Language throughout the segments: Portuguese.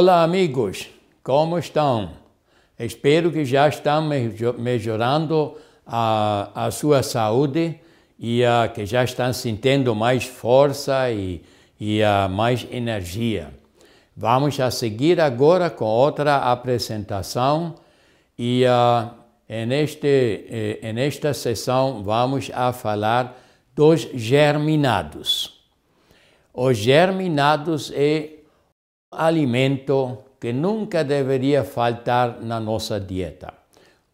Olá, amigos, como estão? Espero que já estão melhorando a, a sua saúde e uh, que já estão sentindo mais força e, e uh, mais energia. Vamos a seguir agora com outra apresentação e uh, neste, eh, nesta sessão vamos a falar dos germinados. Os germinados é alimento que nunca deveria faltar na nossa dieta.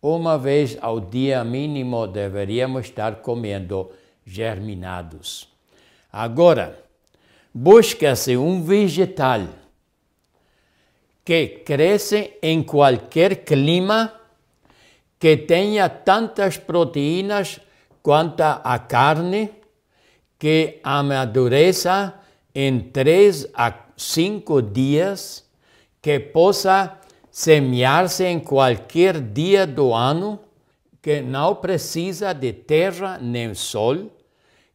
Uma vez ao dia mínimo deveríamos estar comendo germinados. Agora, busca-se um vegetal que cresce em qualquer clima, que tenha tantas proteínas quanto a carne, que amadureça em três a cinco dias, que possa semear-se em qualquer dia do ano, que não precisa de terra nem sol,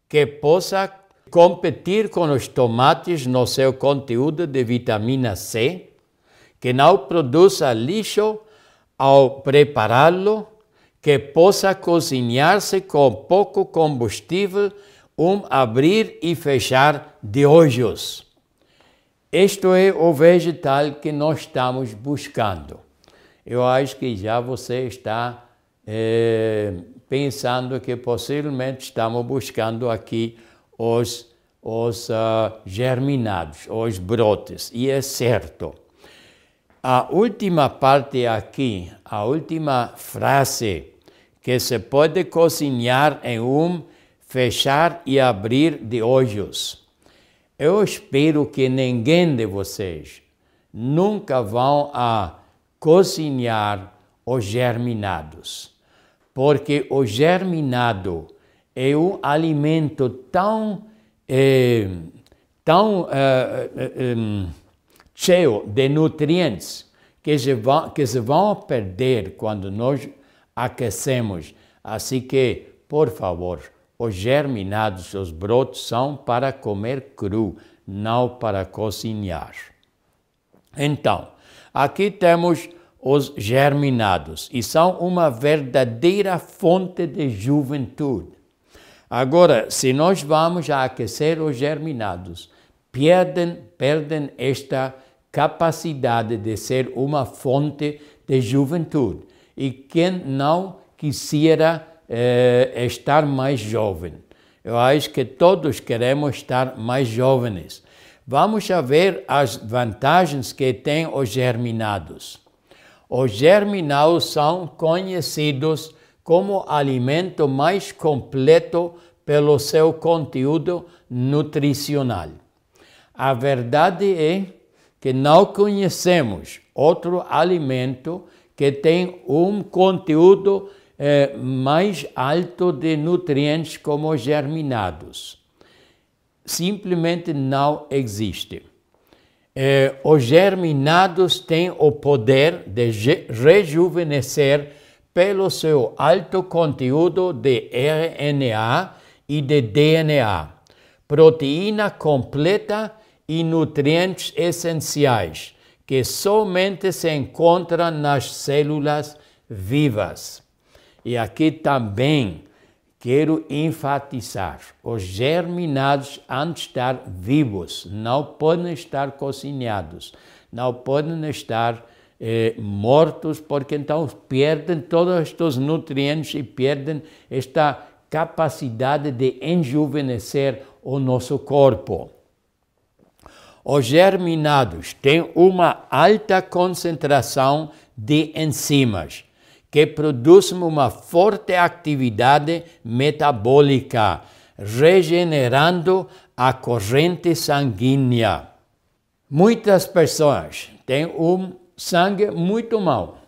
que possa competir com os tomates no seu conteúdo de vitamina C, que não produza lixo ao prepará-lo, que possa cozinhar-se com pouco combustível, um abrir e fechar de olhos. Isto é o vegetal que nós estamos buscando. Eu acho que já você está é, pensando que possivelmente estamos buscando aqui os, os uh, germinados, os brotes, e é certo. A última parte aqui, a última frase, que se pode cozinhar em um fechar e abrir de olhos. Eu espero que ninguém de vocês nunca vão a cozinhar os germinados, porque o germinado é um alimento tão, eh, tão eh, eh, cheio de nutrientes que se, vão, que se vão perder quando nós aquecemos. Assim que, por favor, os germinados, os brotos, são para comer cru, não para cozinhar. Então, aqui temos os germinados e são uma verdadeira fonte de juventude. Agora, se nós vamos aquecer os germinados, perdem, perdem esta capacidade de ser uma fonte de juventude. E quem não quisera é, estar mais jovem. Eu acho que todos queremos estar mais jovens. Vamos ver as vantagens que têm os germinados. Os germinados são conhecidos como alimento mais completo pelo seu conteúdo nutricional. A verdade é que não conhecemos outro alimento que tem um conteúdo é, mais alto de nutrientes como germinados. Simplesmente não existe. É, os germinados têm o poder de rejuvenescer pelo seu alto conteúdo de RNA e de DNA, proteína completa e nutrientes essenciais que somente se encontram nas células vivas. E aqui também quero enfatizar: os germinados han de estar vivos, não podem estar cozinhados, não podem estar eh, mortos, porque então perdem todos estes nutrientes e perdem esta capacidade de enjuvenescer o nosso corpo. Os germinados têm uma alta concentração de enzimas que produzem uma forte atividade metabólica, regenerando a corrente sanguínea. Muitas pessoas têm um sangue muito mau.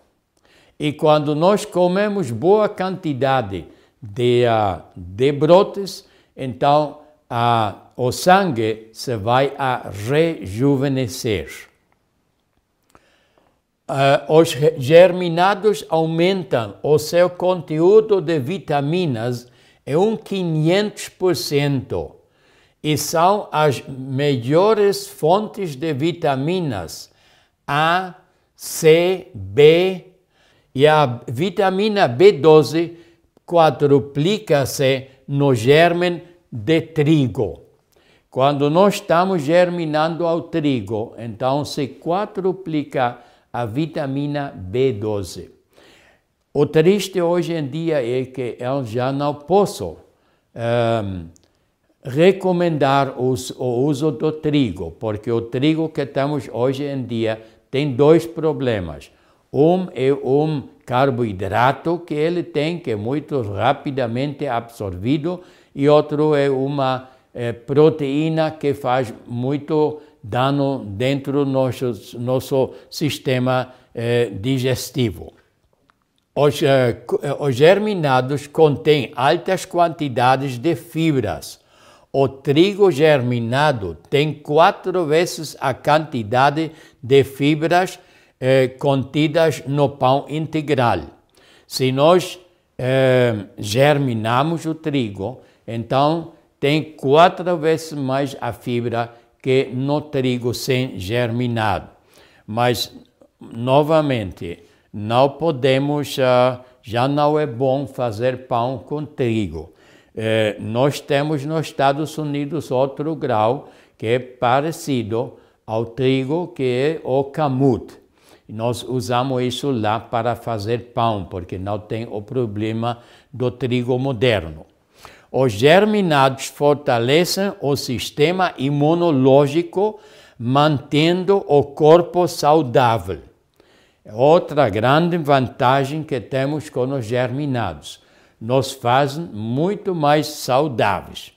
E quando nós comemos boa quantidade de, uh, de brotes, então a, o sangue se vai a rejuvenescer. Uh, os germinados aumentam o seu conteúdo de vitaminas em um 500% e são as melhores fontes de vitaminas A, C, B e a vitamina B12 quadruplica-se no germen de trigo. Quando nós estamos germinando ao trigo, então se quadruplica a vitamina B12. O triste hoje em dia é que eu já não posso um, recomendar os, o uso do trigo, porque o trigo que temos hoje em dia tem dois problemas. Um é um carboidrato que ele tem, que é muito rapidamente absorvido, e outro é uma é, proteína que faz muito dano dentro do nosso, nosso sistema é, digestivo. Os, é, os germinados contêm altas quantidades de fibras. O trigo germinado tem quatro vezes a quantidade de fibras eh, contidas no pão integral. Se nós eh, germinamos o trigo, então tem quatro vezes mais a fibra que no trigo sem germinado. Mas, novamente, não podemos, uh, já não é bom fazer pão com trigo. Eh, nós temos nos Estados Unidos outro grau que é parecido ao trigo, que é o camut. Nós usamos isso lá para fazer pão, porque não tem o problema do trigo moderno. Os germinados fortalecem o sistema imunológico, mantendo o corpo saudável. Outra grande vantagem que temos com os germinados, nos fazem muito mais saudáveis.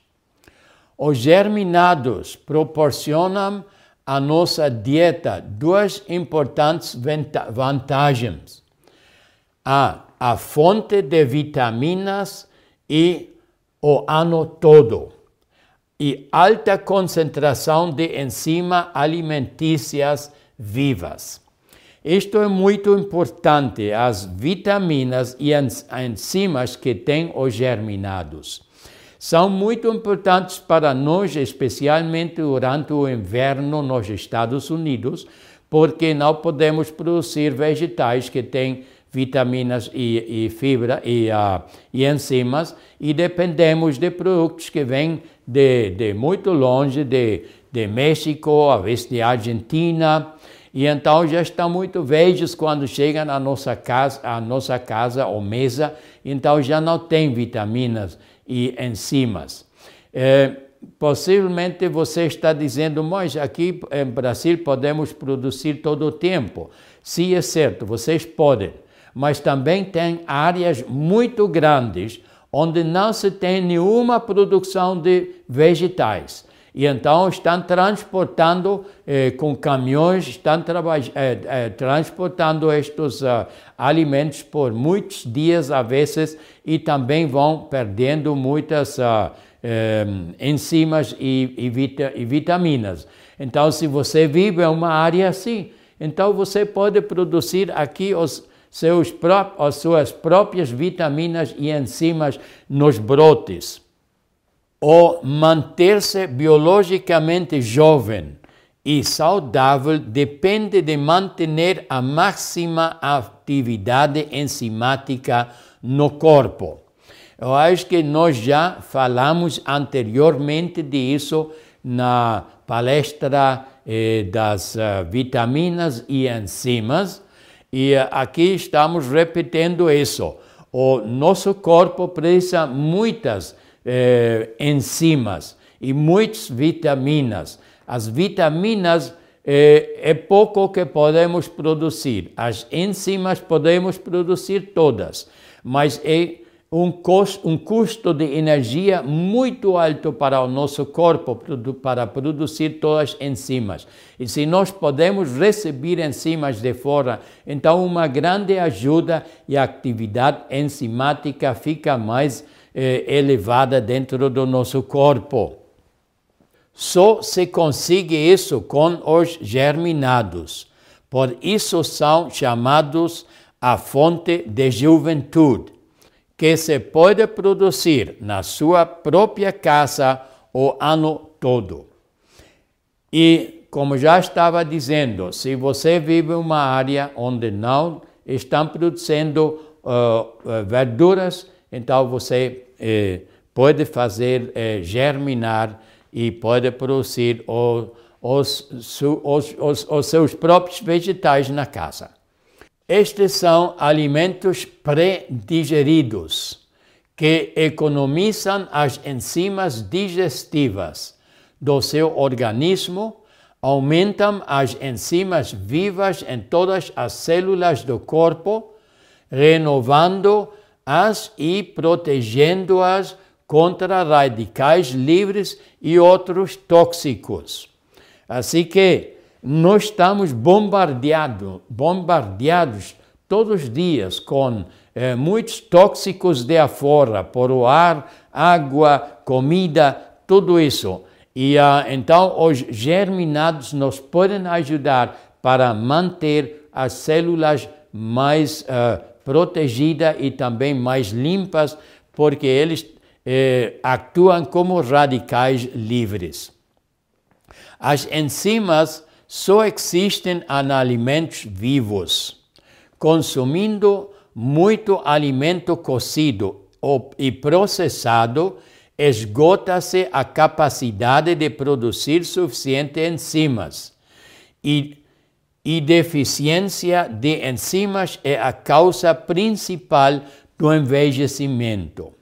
Os germinados proporcionam à nossa dieta duas importantes vantagens. A, a fonte de vitaminas e o ano todo e alta concentração de enzimas alimentícias vivas. Isto é muito importante, as vitaminas e enzimas que têm os germinados. São muito importantes para nós, especialmente durante o inverno nos Estados Unidos, porque não podemos produzir vegetais que têm vitaminas e, e fibra e, uh, e enzimas e dependemos de produtos que vêm de, de muito longe, de, de México, às vezes de Argentina, e então já estão muito velhos quando chegam à nossa casa, à nossa casa ou mesa, então já não tem vitaminas e enzimas. É, possivelmente você está dizendo, mas aqui em Brasil podemos produzir todo o tempo. Sim, é certo, vocês podem mas também tem áreas muito grandes onde não se tem nenhuma produção de vegetais. E então estão transportando eh, com caminhões, estão eh, eh, transportando estes uh, alimentos por muitos dias a vezes e também vão perdendo muitas uh, enzimas e, e, vita, e vitaminas. Então, se você vive em uma área assim, então você pode produzir aqui os seus as suas próprias vitaminas e enzimas nos brotes. O manter-se biologicamente jovem e saudável depende de manter a máxima atividade enzimática no corpo. Eu acho que nós já falamos anteriormente disso na palestra eh, das uh, vitaminas e enzimas, e aqui estamos repetindo isso. O nosso corpo precisa muitas eh, enzimas e muitas vitaminas. As vitaminas eh, é pouco que podemos produzir. As enzimas podemos produzir todas, mas é um custo, um custo de energia muito alto para o nosso corpo para produzir todas as enzimas. E se nós podemos receber enzimas de fora, então uma grande ajuda e a atividade enzimática fica mais eh, elevada dentro do nosso corpo. Só se consegue isso com os germinados. Por isso são chamados a fonte de juventude, que se pode produzir na sua própria casa o ano todo. E, como já estava dizendo, se você vive em uma área onde não estão produzindo uh, verduras, então você eh, pode fazer germinar e pode produzir os, os, os, os seus próprios vegetais na casa. Estes são alimentos pré-digeridos que economizam as enzimas digestivas do seu organismo, aumentam as enzimas vivas em todas as células do corpo, renovando-as e protegendo-as contra radicais livres e outros tóxicos. Assim que nós estamos bombardeado, bombardeados todos os dias com eh, muitos tóxicos de afora, por o ar, água, comida, tudo isso. E ah, então os germinados nos podem ajudar para manter as células mais ah, protegidas e também mais limpas, porque eles eh, atuam como radicais livres. As enzimas só existem em alimentos vivos. Consumindo muito alimento cozido e processado, esgota-se a capacidade de produzir suficientes enzimas. E, e deficiência de enzimas é a causa principal do envelhecimento.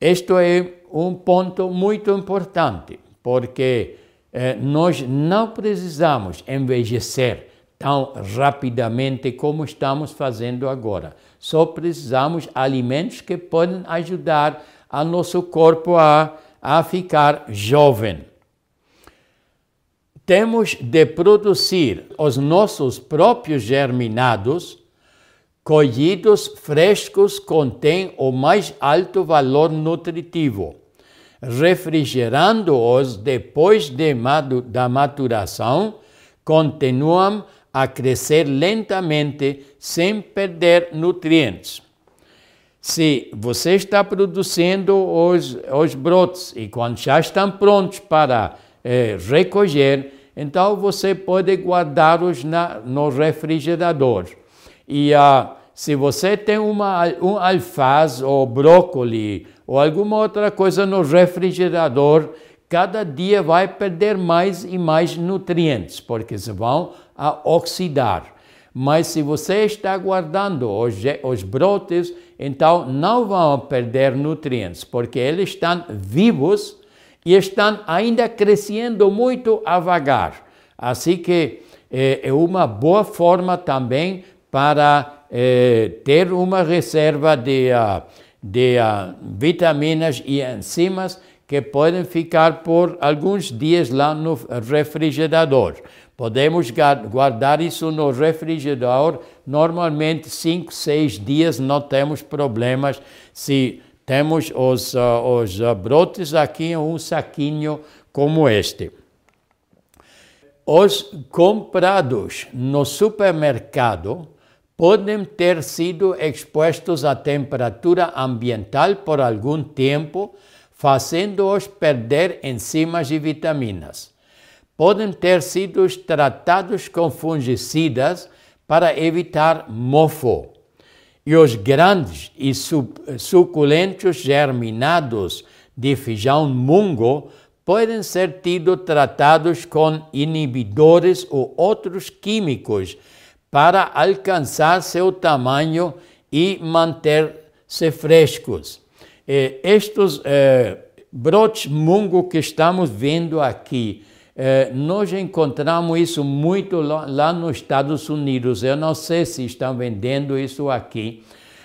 Isto é um ponto muito importante, porque eh, nós não precisamos envelhecer tão rapidamente como estamos fazendo agora. Só precisamos alimentos que podem ajudar a nosso corpo a, a ficar jovem. Temos de produzir os nossos próprios germinados colhidos frescos contêm o mais alto valor nutritivo. Refrigerando-os depois de da maturação, continuam a crescer lentamente sem perder nutrientes. Se você está produzindo os, os brotos e quando já estão prontos para eh, recolher, então você pode guardá-los no refrigerador. E uh, se você tem uma, um alface ou brócolis ou alguma outra coisa no refrigerador, cada dia vai perder mais e mais nutrientes, porque se vão a oxidar. Mas se você está guardando os, os brotes, então não vão perder nutrientes, porque eles estão vivos e estão ainda crescendo muito devagar. Assim que é, é uma boa forma também para eh, ter uma reserva de, uh, de uh, vitaminas e enzimas que podem ficar por alguns dias lá no refrigerador. Podemos guardar isso no refrigerador, normalmente 5, 6 dias, não temos problemas. Se temos os, uh, os brotes aqui em um saquinho como este. Os comprados no supermercado podem ter sido expostos à temperatura ambiental por algum tempo, fazendo-os perder enzimas e vitaminas. Podem ter sido tratados com fungicidas para evitar mofo. E os grandes e suculentos germinados de feijão mungo podem ser tido tratados com inibidores ou outros químicos para alcançar seu tamanho e manter-se frescos. Eh, estes eh, brotes mungo que estamos vendo aqui, eh, nós encontramos isso muito lá, lá, nos Estados Unidos. Eu não sei se estão vendendo isso aqui,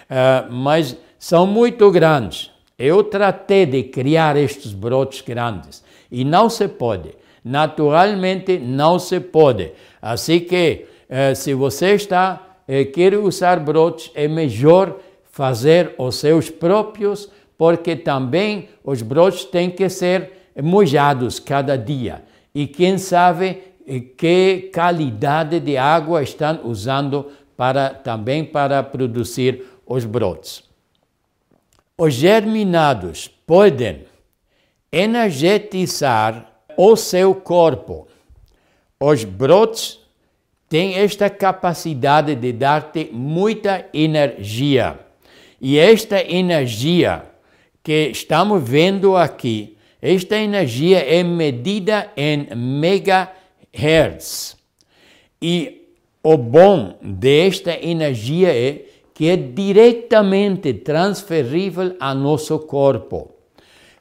eh, mas são muito grandes. Eu tratei de criar estes brotes grandes e não se pode. Naturalmente não se pode. Assim que se você está eh, quer usar brotes, é melhor fazer os seus próprios porque também os brotos têm que ser molhados cada dia. E quem sabe eh, que qualidade de água estão usando para, também para produzir os brotos. Os germinados podem energetizar o seu corpo. Os brotos têm esta capacidade de dar-te muita energia. E esta energia que estamos vendo aqui, esta energia é medida em megahertz. E o bom desta energia é que é diretamente transferível a nosso corpo.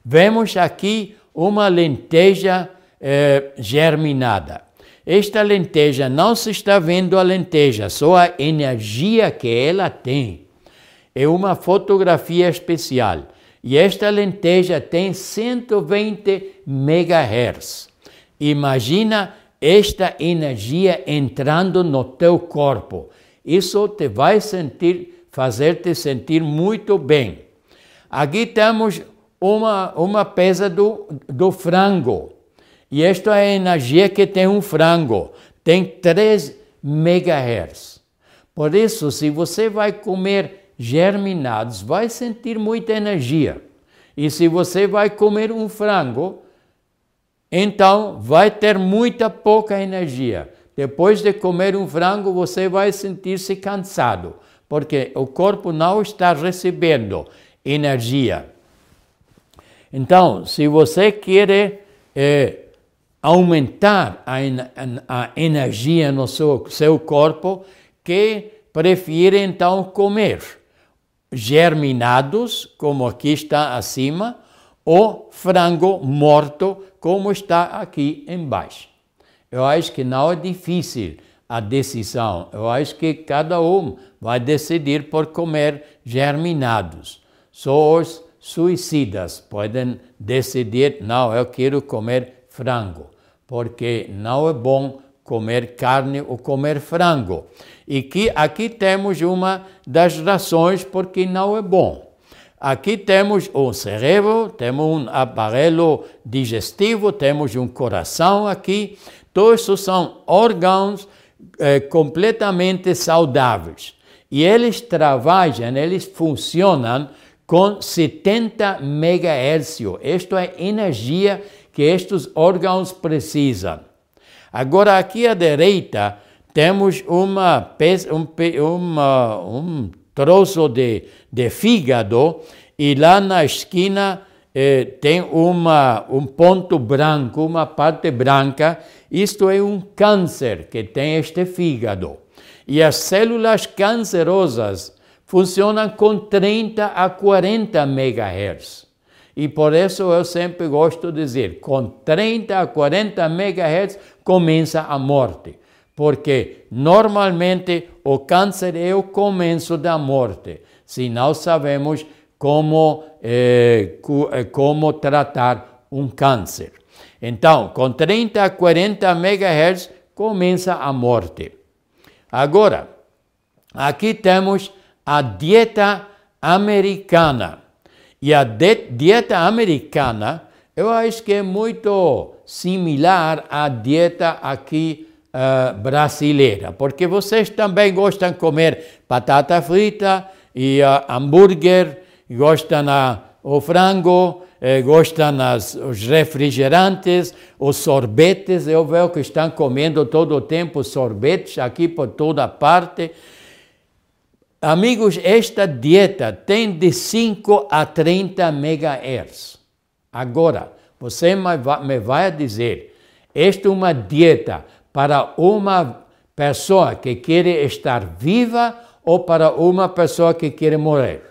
Vemos aqui uma lenteja eh, germinada. Esta lenteja não se está vendo a lenteja, só a energia que ela tem. É uma fotografia especial. E esta lenteja tem 120 MHz. Imagina esta energia entrando no teu corpo. Isso te vai sentir, fazer te sentir muito bem. Aqui temos uma, uma peça do, do frango. E esta é a energia que tem um frango. Tem 3 megahertz. Por isso, se você vai comer germinados, vai sentir muita energia. E se você vai comer um frango, então vai ter muita pouca energia. Depois de comer um frango, você vai sentir-se cansado, porque o corpo não está recebendo energia. Então, se você quer é, aumentar a, a, energia no seu, seu corpo, que prefere então comer germinados, como aqui está acima, ou frango morto, como está aqui embaixo. Eu acho que não é difícil a decisão. Eu acho que cada um vai decidir por comer germinados. Só os suicidas podem decidir, não, eu quero comer frango, porque não é bom comer carne ou comer frango. E que aqui temos uma das razões porque não é bom. Aqui temos o cérebro, temos um aparelho digestivo, temos um coração aqui, todos são órgãos eh, completamente saudáveis. E eles trabalham, eles funcionam com 70 MHz. Isto é energia que estes órgãos precisam. Agora, aqui à direita, temos uma, um, uma, um troço de, de fígado e lá na esquina eh, tem uma, um ponto branco, uma parte branca. Isto é um câncer que tem este fígado. E as células cancerosas funcionam com 30 a 40 MHz. E por isso eu sempre gosto de dizer, com 30 a 40 MHz começa a morte. Porque normalmente o câncer é o começo da morte. Se não sabemos como, eh, eh como tratar um câncer. Então, com 30 a 40 MHz começa a morte. Agora, aqui temos a dieta americana. E a dieta americana, eu acho que é muito similar à dieta aqui uh, brasileira, porque vocês também gostam de comer batata frita e uh, hambúrguer, gostam uh, o frango, eh, gostam as, os refrigerantes, os sorvetes. Eu vejo que estão comendo todo o tempo sorvetes aqui por toda parte. Amigos, esta dieta tem de 5 a 30 megahertz. Agora, você me vai dizer, esta é uma dieta para uma pessoa que quer estar viva ou para uma pessoa que quer morrer?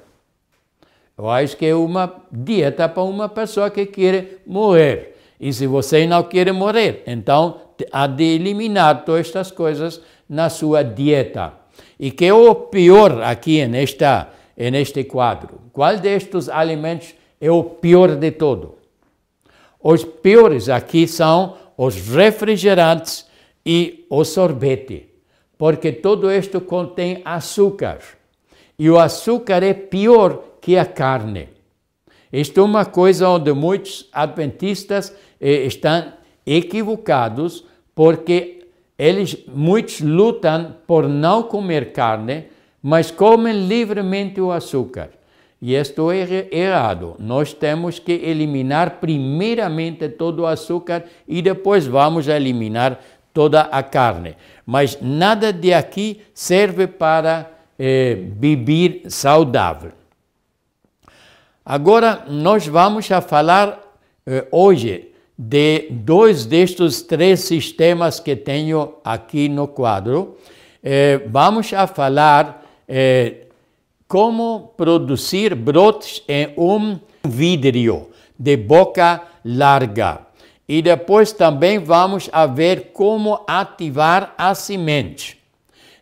Eu acho que é uma dieta para uma pessoa que quer morrer. E se você não quer morrer, então há de eliminar todas estas coisas na sua dieta. E que é o pior aqui nesta, neste quadro? Qual destes alimentos é o pior de todo? Os piores aqui são os refrigerantes e o sorvete, porque todo isto contém açúcar. E o açúcar é pior que a carne. Isto é uma coisa onde muitos adventistas eh, estão equivocados, porque eles muitos lutam por não comer carne, mas comem livremente o açúcar. E isto é errado. Nós temos que eliminar primeiramente todo o açúcar e depois vamos eliminar toda a carne. Mas nada de aqui serve para eh, beber saudável. Agora, nós vamos a falar eh, hoje de dois destes três sistemas que tenho aqui no quadro. Eh, vamos a falar eh, como produzir brotes em um vidro de boca larga. E depois também vamos a ver como ativar a semente.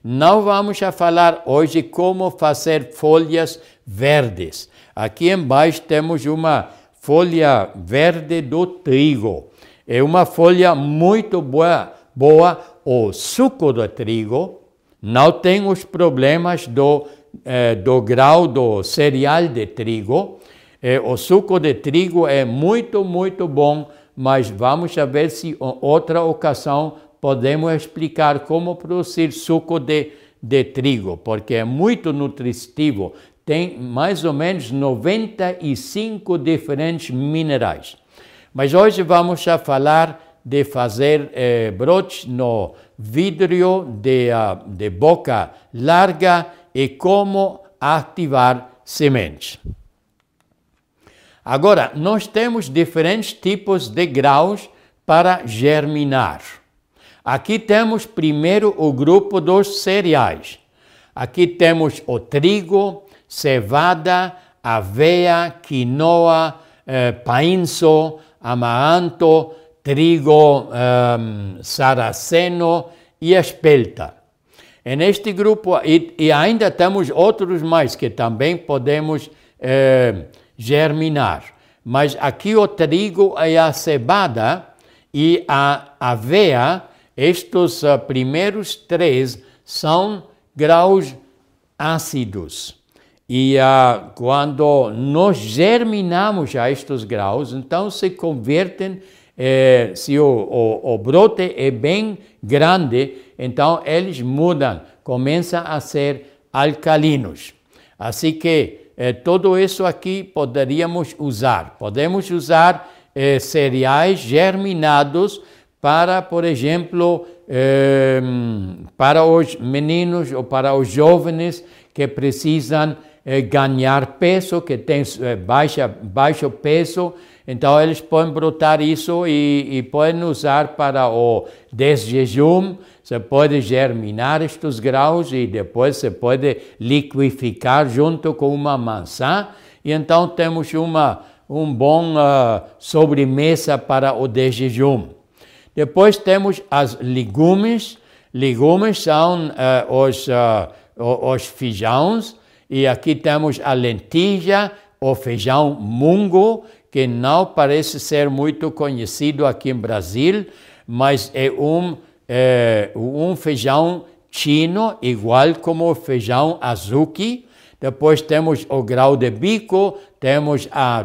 Não vamos a falar hoje como fazer folhas verdes. Aqui embaixo temos uma folha verde do trigo. É uma folha muito boa, boa o suco do trigo. Não tem os problemas do eh, do grau do cereal de trigo. Eh, o suco de trigo é muito, muito bom, mas vamos ver se em outra ocasião podemos explicar como produzir suco de, de trigo, porque é muito nutritivo, tem mais ou menos 95 diferentes minerais. Mas hoje vamos a falar de fazer eh, brotes no vidro de, uh, de boca larga e como ativar sementes. Agora, nós temos diferentes tipos de graus para germinar. Aqui temos primeiro o grupo dos cereais. Aqui temos o trigo, cevada, aveia, quinoa, eh, painço, amaranto, trigo eh, saraceno e espelta. E neste grupo, e, e, ainda temos outros mais que também podemos eh, germinar. Mas aqui o trigo e a cebada e a aveia, estes uh, primeiros três são graus ácidos. E uh, quando nós germinamos a estes graus, então se convertem, eh, se o, o, o brote é bem grande, então eles mudam, começam a ser alcalinos. Assim que eh, tudo isso aqui poderíamos usar. Podemos usar eh, cereais germinados para, por exemplo, eh, para os meninos ou para os jovens que precisam eh, ganhar peso, que têm eh, baixa, baixo peso, então eles podem brotar isso e, e podem usar para o desjejum, você pode germinar estes grãos e depois você pode liquificar junto com uma maçã e então temos uma um bom uh, sobremesa para o desjejum. Depois temos as legumes. Legumes são uh, os, uh, os feijões e aqui temos a lentilha, o feijão mungo, que não parece ser muito conhecido aqui em Brasil, mas é um é, um feijão chino, igual como o feijão azuki. Depois temos o grau de bico, temos a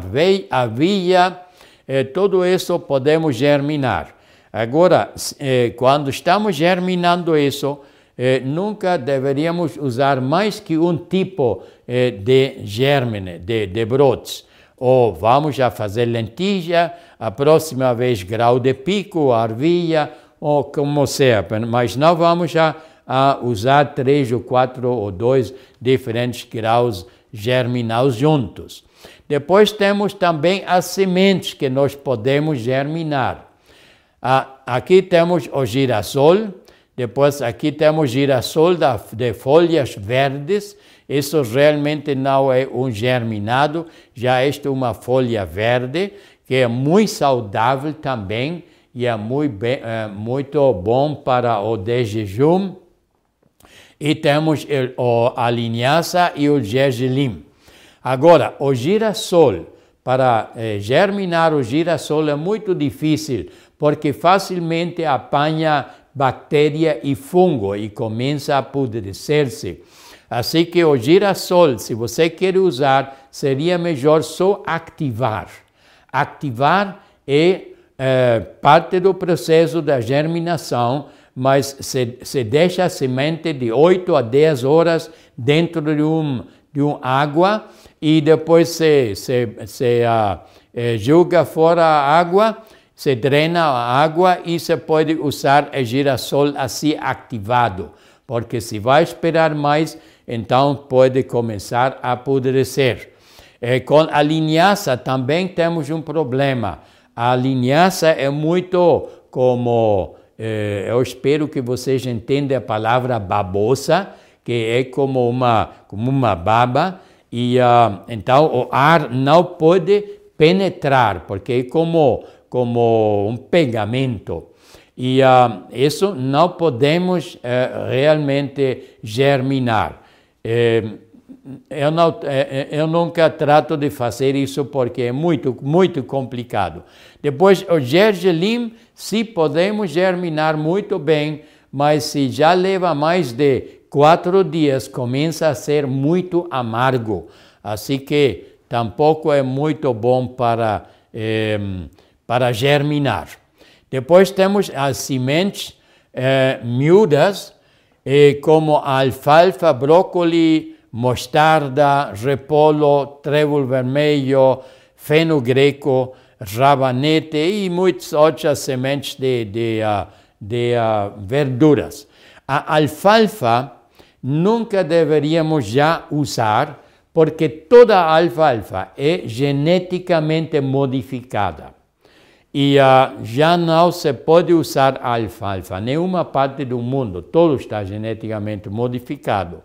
aveia, é, tudo isso podemos germinar. Agora, é, quando estamos germinando isso, é, nunca deveríamos usar mais que um tipo é, de germine, de, de brotes. Ou vamos já fazer lentilha, a próxima vez grau de pico, arvilha, ou como seja, mas não vamos já a usar três ou quatro ou dois diferentes graus germinais juntos. Depois temos também as sementes que nós podemos germinar. Aqui temos o girassol, depois aqui temos girassol de folhas verdes. Isso realmente não é um germinado, já é uma folha verde, que é muito saudável também e é muito, bem, é muito bom para o de jejum. E temos a linhaça e o gergelim. Agora, o girassol, para eh, germinar o girassol é muito difícil, porque facilmente apanha bactéria e fungo e começa a apodrecer-se. Assim que o girassol, se você quer usar, seria melhor só ativar. Ativar é, é parte do processo da germinação, mas se, se deixa a semente de 8 a 10 horas dentro de um, de um água e depois se, se, se uh, é, joga fora a água, se drena a água e se pode usar o girassol assim ativado, porque se vai esperar mais, então pode começar a apodrecer. É, com a linhaça também temos um problema. A linhaça é muito como, é, eu espero que vocês entendam a palavra babosa, que é como uma, como uma baba, e uh, então o ar não pode penetrar, porque é como, como um pegamento. E uh, isso não podemos uh, realmente germinar. É, eu, não, é, eu nunca trato de fazer isso porque é muito, muito complicado. Depois, o gergelim, se podemos germinar muito bem, mas se já leva mais de quatro dias, começa a ser muito amargo. Assim que tampouco é muito bom para, eh, para germinar. Depois temos as sementes eh, miúdas, e como alfalfa, brócoli, mostarda, repolho, trébol vermelho, feno greco, rabanete e muitas outras sementes de, de, uh, de uh, verduras. A alfalfa nunca deveríamos já usar, porque toda alfalfa é geneticamente modificada. E uh, já não se pode usar alfalfa, nenhuma parte do mundo, todo está geneticamente modificado.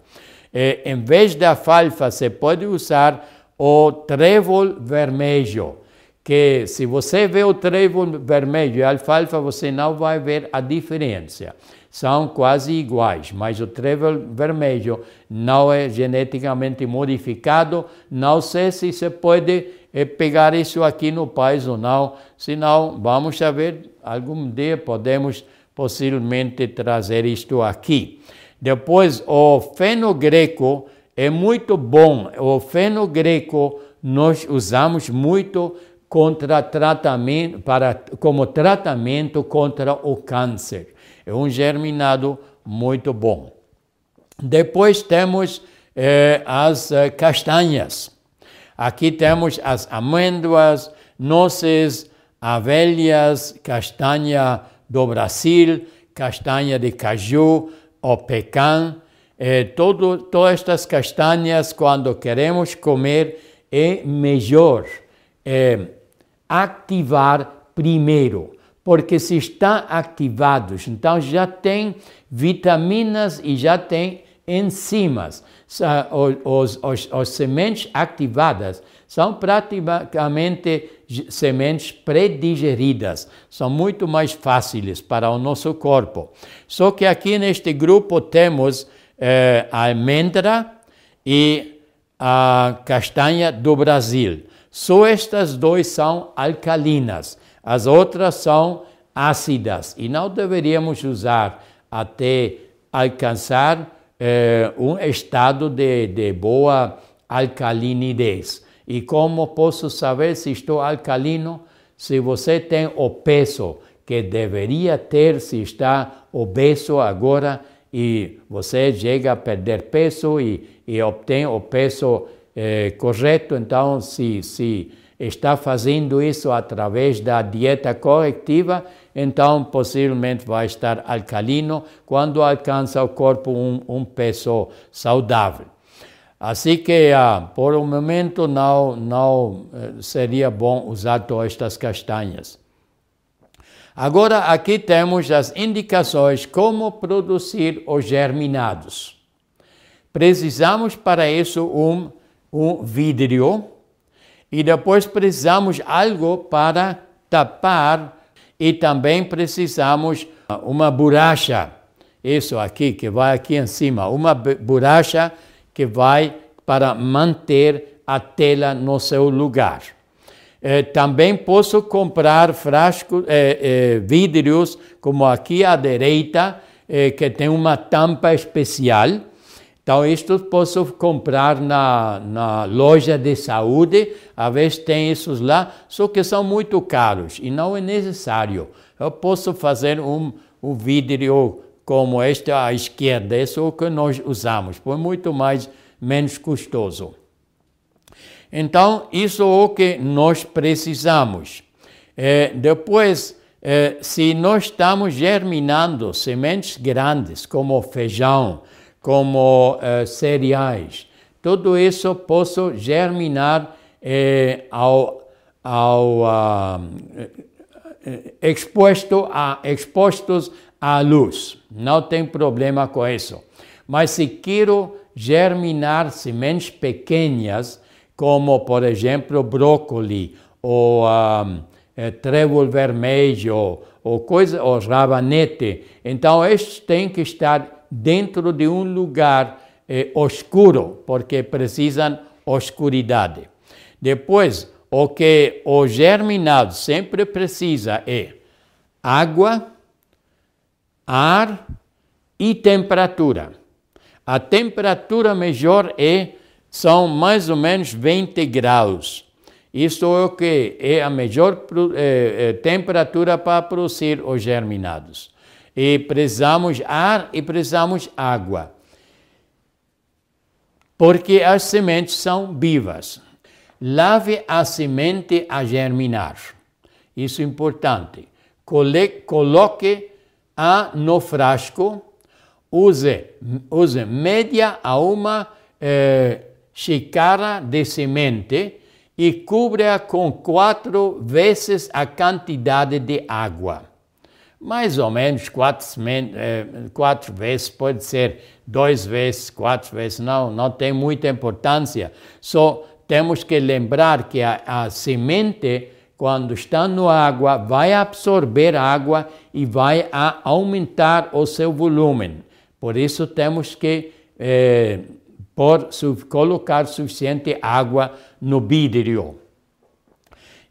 E, em vez da alfalfa, se pode usar o trébol vermelho, que se você vê o trébol vermelho e a alfalfa, você não vai ver a diferença. São quase iguais, mas o trébol vermelho não é geneticamente modificado. Não sei se se pode é pegar isso aqui no país ou não, senão vamos saber, algum dia podemos possivelmente trazer isto aqui. Depois, o feno greco é muito bom. O feno greco nós usamos muito contra tratamento, para, como tratamento contra o câncer. É um germinado muito bom. Depois temos eh, as eh, castanhas. Aqui temos as amêndoas, nozes, abelhas, castanha do Brasil, castanha de caju, o pecan. Eh, todo, todas estas castanhas, quando queremos comer, é melhor eh, ativar primeiro, porque se está ativados, então já tem vitaminas e já tem enzimas os, os, os sementes ativadas são praticamente sementes predigeridas, são muito mais fáceis para o nosso corpo. Só que aqui neste grupo temos eh, a almendra e a castanha do Brasil. Só estas duas são alcalinas, as outras são ácidas e não deveríamos usar até alcançar é, um estado de, de boa alcalinidez. E como posso saber se estou alcalino? Se você tem o peso que deveria ter se está obeso agora e você chega a perder peso e, e obtém o peso eh, correto, então se, se está fazendo isso através da dieta corretiva, então possivelmente vai estar alcalino quando alcança o corpo um, um peso saudável. Assim que, ah, por um momento, não, não eh, seria bom usar todas estas castanhas. Agora, aqui temos as indicações como produzir os germinados. Precisamos para isso um, um vidro e depois precisamos algo para tapar e também precisamos uma borracha, isso aqui, que vai aqui em cima, uma borracha que vai para manter a tela no seu lugar. Eh, também posso comprar frascos, eh, eh, vidros, como aqui à direita, que tem uma tampa especial. Então, isto posso comprar na, na loja de saúde, às vezes tem esses lá, só que são muito caros e não é necessário. Eu posso fazer um, um vidro como este à esquerda, esse é o que nós usamos, foi muito mais, menos custoso. Então, isso é o que nós precisamos. É, depois, é, se nós estamos germinando sementes grandes, como feijão, como uh, cereais. Tudo isso posso germinar eh, ao, ao uh, exposto a, expostos à luz. Não tem problema com isso. Mas se quero germinar sementes pequenas, como por exemplo brócolis ou um, trébol vermelho ou coisa ou rabanete, então estes têm que estar dentro de um lugar eh, oscuro, porque precisam oscuridade. Depois, o que o germinado sempre precisa é água, ar e temperatura. A temperatura melhor é são mais ou menos 20 graus. Isso é o que é a melhor eh, eh, temperatura para produzir os germinados e precisamos ar e precisamos água. Porque as sementes são vivas. Lave a semente a germinar. Isso é importante. Coloque a no frasco, use, use média a uma eh, xícara de semente e cubra com quatro vezes a quantidade de água mais ou menos quatro, eh, quatro vezes, pode ser duas vezes, quatro vezes, não, não tem muita importância. Só temos que lembrar que a, a semente, quando está no água, vai absorver água e vai aumentar o seu volume. Por isso temos que eh, por, colocar suficiente água no vidro.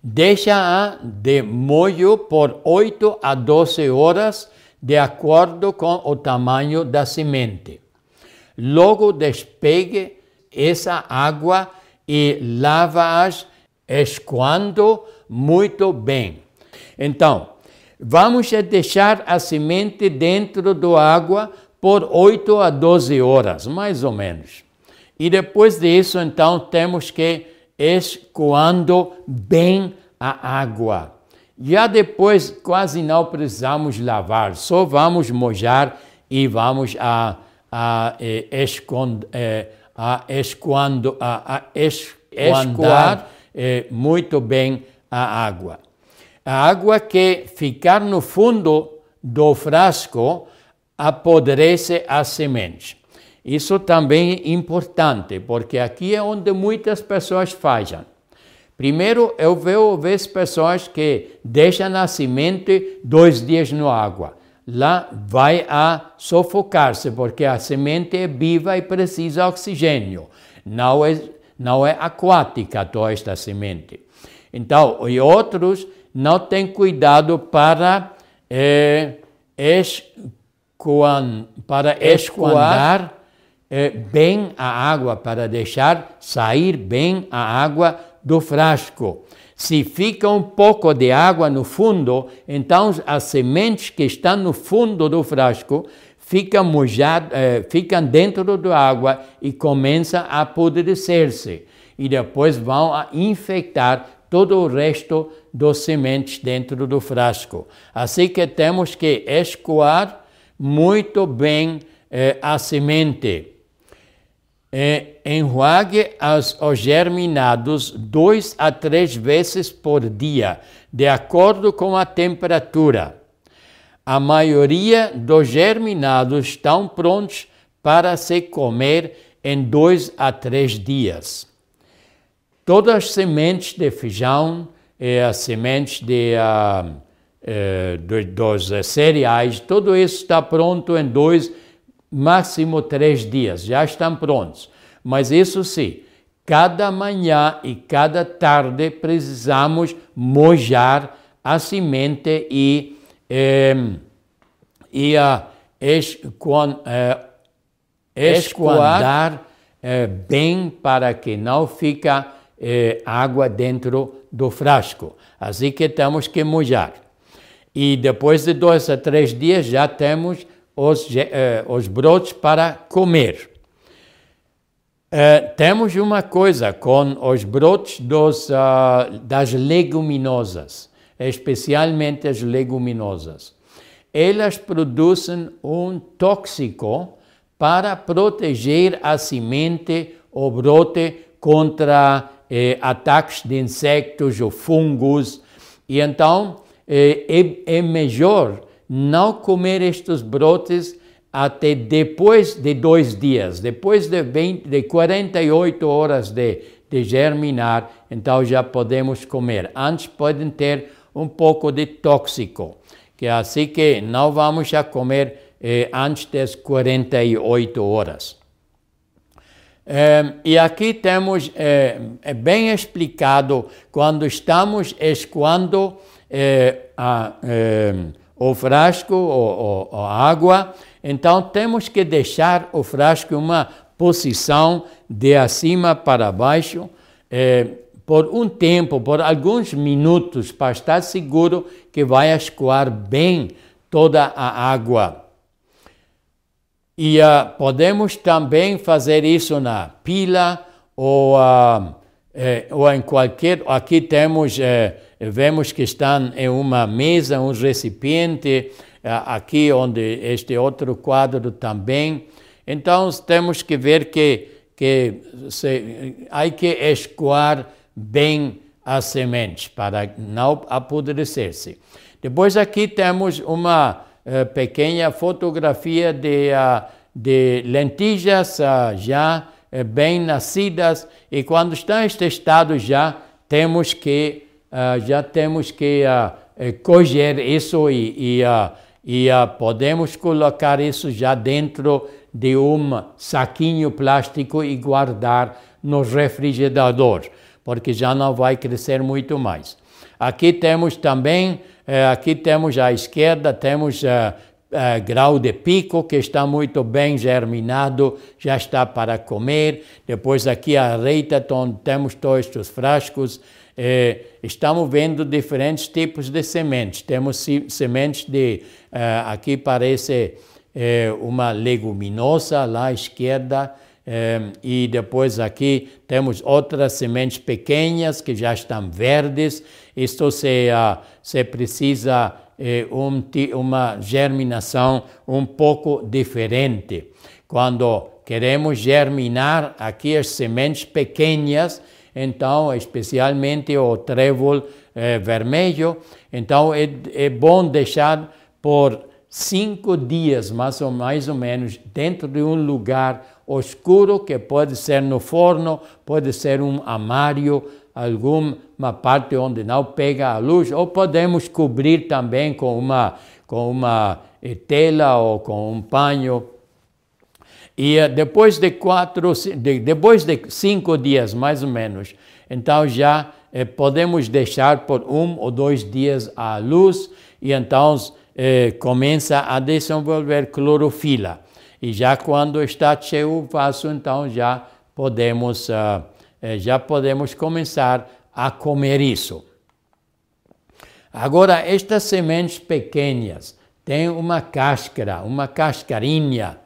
Deixa-a de molho por 8 a 12 horas, de acordo com o tamanho da semente. Logo despegue essa água e lava-as escoando muito bem. Então, vamos deixar a semente dentro da água por 8 a 12 horas, mais ou menos. E depois disso, então, temos que escoando bem a água. Já depois quase não precisamos lavar, só vamos mojar e vamos a, a, eh, escond, eh, a, escoando, a, a es, escoar eh, muito bem a água. A água que ficar no fundo do frasco apodrece as sementes. Isso também é importante, porque aqui é onde muitas pessoas falham. Primeiro, eu vejo pessoas que deixam a semente dois dias na água. Lá vai a sufocar-se, porque a semente é viva e precisa de oxigênio. Não é, não é aquática toda esta semente. Então, e outros não têm cuidado para, é, escoan, para escoar é, bem a água, para deixar sair bem a água do frasco. Se fica um pouco de água no fundo, então as sementes que estão no fundo do frasco ficam, mojado, é, ficam dentro da água e começam a apodrecer-se. E depois vão a infectar todo o resto dos sementes dentro do frasco. Assim que temos que escoar muito bem eh, a semente é, enjuague as, os germinados dois a três vezes por dia, de acordo com a temperatura. A maioria dos germinados estão prontos para se comer em dois a três dias. Todas as sementes de feijão e as sementes de, uh, uh, dos cereais, tudo isso está pronto em dois máximo três dias, já estão prontos. Mas isso sim, cada manhã e cada tarde precisamos mojar a semente e, eh, e a, es, quando, eh, escoar eh, bem para que não fica eh, água dentro do frasco. Assim que temos que molhar. E depois de dois a três dias já temos os, eh, os brotos para comer. Eh, temos uma coisa com os brotos dos, uh, das leguminosas, especialmente as leguminosas. Elas produzem um tóxico para proteger a semente ou brote contra eh, ataques de insectos ou fungos. E então eh, é, é melhor não comer estes brotes até depois de dois dias, depois de, 20, de 48 horas de, de germinar, então já podemos comer. Antes podem ter um pouco de tóxico, que é assim que não vamos a comer eh, antes das 48 horas. Eh, e aqui temos eh, é bem explicado quando estamos escoando eh, a, o frasco ou, ou, água, então temos que deixar o frasco em uma posição de acima para baixo eh, por um tempo, por alguns minutos, para estar seguro que vai escoar bem toda a água. E uh, podemos também fazer isso na pila ou, uh, eh, ou em qualquer. Aqui temos, eh, vemos que estão em uma mesa, um recipiente aqui onde este outro quadro também. Então temos que ver que, que se, há que escoar bem as sementes para não apodrecer-se. Depois aqui temos uma pequena fotografia de, de lentilhas já bem nascidas e quando está este estado já temos que já temos que colher isso e, e e uh, podemos colocar isso já dentro de um saquinho plástico e guardar no refrigerador, porque já não vai crescer muito mais. Aqui temos também, uh, aqui temos à esquerda, temos uh, grau de pico, que está muito bem germinado, já está para comer. Depois aqui à direita temos todos estes frascos é, estamos vendo diferentes tipos de sementes. Temos sementes de, uh, aqui parece é, uma leguminosa lá à esquerda, é, e depois aqui temos outras sementes pequenas que já estão verdes. Isto se, uh, se precisa é, um, uma germinação um pouco diferente. Quando queremos germinar aqui as sementes pequenas, então, especialmente o trébol eh, vermelho. Então, é, é bom deixar por cinco dias, mais ou, mais ou menos, dentro de um lugar escuro, que pode ser no forno, pode ser um armário, alguma parte onde não pega a luz, ou podemos cobrir também com uma, com uma eh, tela ou com um paño e eh, depois de quatro, de, depois de cinco dias mais ou menos, então já eh, podemos deixar por um ou dois dias à luz e então começa a desenvolver clorofila. E já quando está cheio o vaso, então já podemos, uh, já podemos começar a comer isso. Agora, estas sementes pequenas têm uma cáscara, uma cascarinha,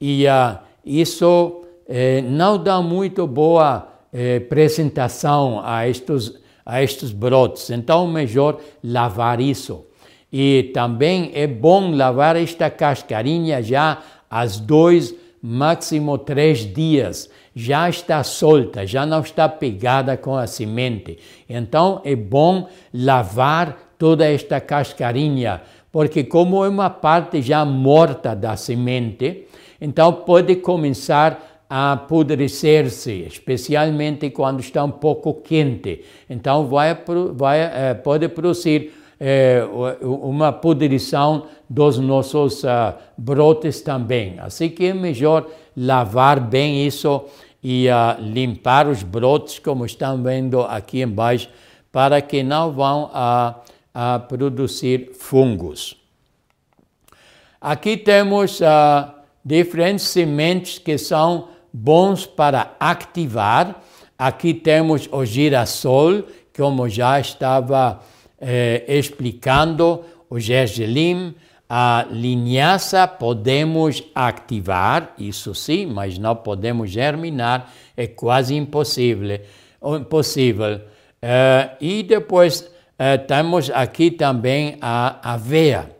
e uh, isso eh, não dá muito boa eh, apresentação a estes, a estes brotes. Então, melhor lavar isso. E também é bom lavar esta cascarinha já às dois, máximo três dias. Já está solta, já não está pegada com a semente. Então, é bom lavar toda esta cascarinha, porque como é uma parte já morta da semente, então pode começar a apodrecer-se, especialmente quando está um pouco quente. Então vai, vai, eh, pode produzir é, uma pudrição dos nossos uh, brotes também. Assim que é melhor lavar bem isso e uh, limpar os brotes, como estão vendo aqui embaixo, para que não vão a, a produzir fungos. Aqui temos uh, diferentes sementes que são bons para ativar. Aqui temos o girassol, como já estava eh, explicando, o gergelim, a linhaça podemos ativar, isso sim, mas não podemos germinar, é quase impossível. impossível. Uh, e depois uh, temos aqui também a aveia.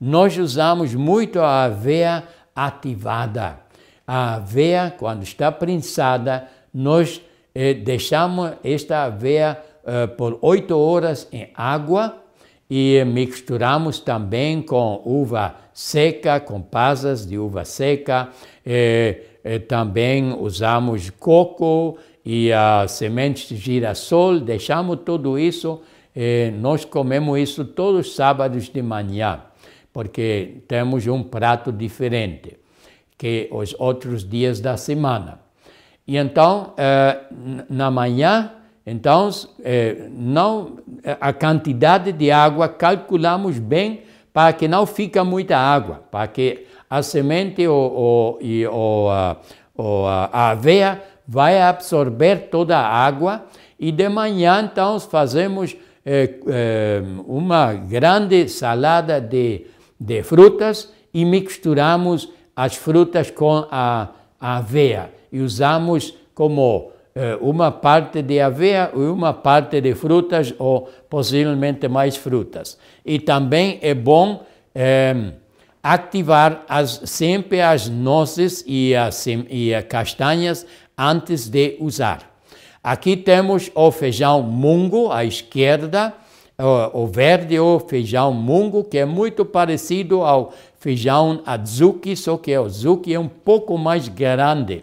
Nós usamos muito a aveia ativada. A aveia, quando está prensada, nós eh, deixamos esta aveia eh, por oito horas em água e misturamos também com uva seca, com pasas de uva seca. Eh, eh também usamos coco e a sementes de girassol. Deixamos tudo isso. Eh, nós comemos isso todos os sábados de manhã porque temos um prato diferente que os outros dias da semana. E então, na manhã, então, eh, não, a quantidade de água calculamos bem para que não fique muita água, para que a semente ou, ou, e, ou, a, ou a aveia vai absorver toda a água e de manhã, então, fazemos eh, uma grande salada de de frutas e misturamos as frutas com a, a aveia e usamos como uma parte de aveia e uma parte de frutas ou possivelmente mais frutas. E também é bom eh, ativar as, sempre as nozes e as, e as castanhas antes de usar. Aqui temos o feijão mungo à esquerda, o, verde ou feijão mungo, que é muito parecido ao feijão azuki, só que o azuki é um pouco mais grande.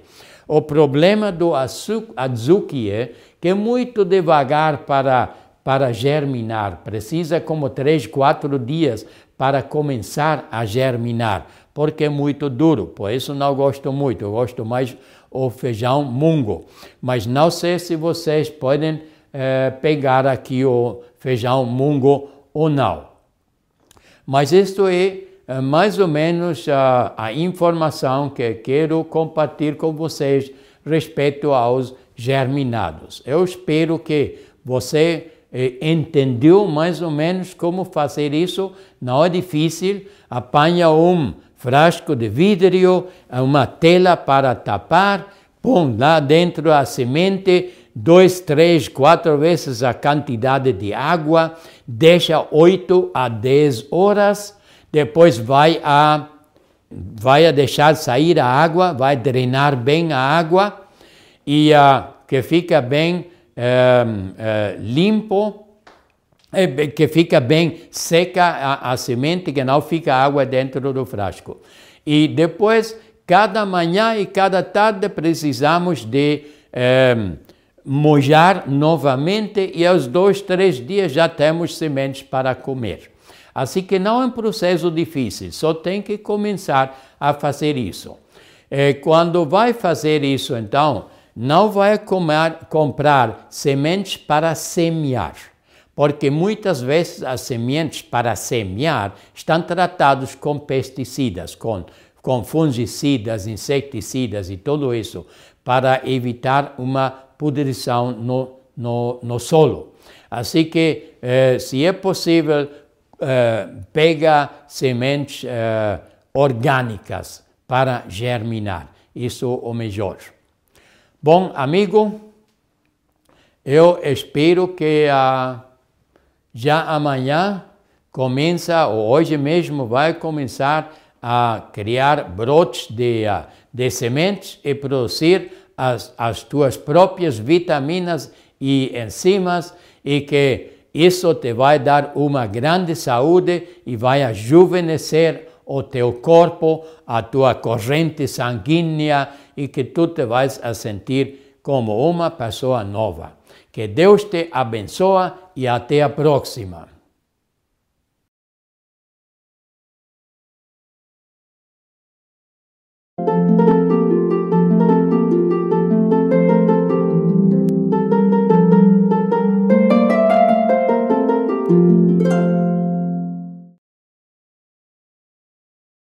O problema do azuki é que é muito devagar para, para germinar. Precisa como três, quatro dias para começar a germinar, porque é muito duro. Por isso não gosto muito. Eu gosto mais o feijão mungo. Mas não sei se vocês podem eh, pegar aqui o feijão mungo ou não. Mas isto é, é mais ou menos a, a informação que quero compartilhar com vocês respeito aos germinados. Eu espero que você eh, entendeu mais ou menos como fazer isso. Não é difícil. Apanha um frasco de vidro, uma tela para tapar, põe lá dentro a semente, dois, três, quatro vezes a quantidade de água, deixa oito a dez horas, depois vai a, vai a deixar sair a água, vai drenar bem a água e uh, que fica bem uh, uh, limpo, eh, que fica bem seca a, a semente, que não fica água dentro do frasco. E depois, cada manhã e cada tarde precisamos de um, mojar novamente e aos dois, três dias já temos sementes para comer. Assim que não é um processo difícil, só tem que começar a fazer isso. E quando vai fazer isso, então, não vai comer, comprar sementes para semear, porque muitas vezes as sementes para semear estão tratadas com pesticidas, com, com fungicidas, inseticidas e tudo isso, para evitar uma pudrição no, no, no solo. Assim que, eh, se é possível, eh, pega sementes eh, orgânicas para germinar. Isso é o melhor. Bom, amigo, eu espero que ah, já amanhã começa, ou hoje mesmo vai começar a criar brotes de, ah, de sementes e produzir as, as tuas próprias vitaminas e enzimas e que isso te vai dar uma grande saúde e vai ajuvenescer o teu corpo, a tua corrente sanguínea e que tu te vais a sentir como uma pessoa nova. Que Deus te abençoe e até a próxima.